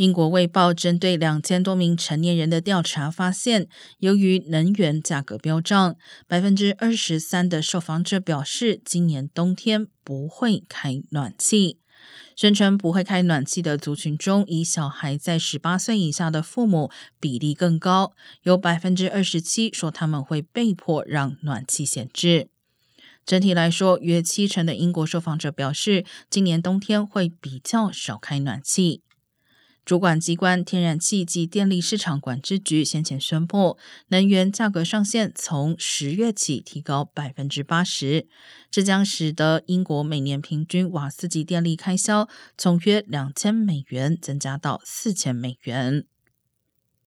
英国《卫报》针对两千多名成年人的调查发现，由于能源价格飙涨，百分之二十三的受访者表示今年冬天不会开暖气。宣称不会开暖气的族群中，以小孩在十八岁以下的父母比例更高，有百分之二十七说他们会被迫让暖气闲置。整体来说，约七成的英国受访者表示，今年冬天会比较少开暖气。主管机关天然气及电力市场管制局先前宣布，能源价格上限从十月起提高百分之八十，这将使得英国每年平均瓦斯及电力开销从约两千美元增加到四千美元。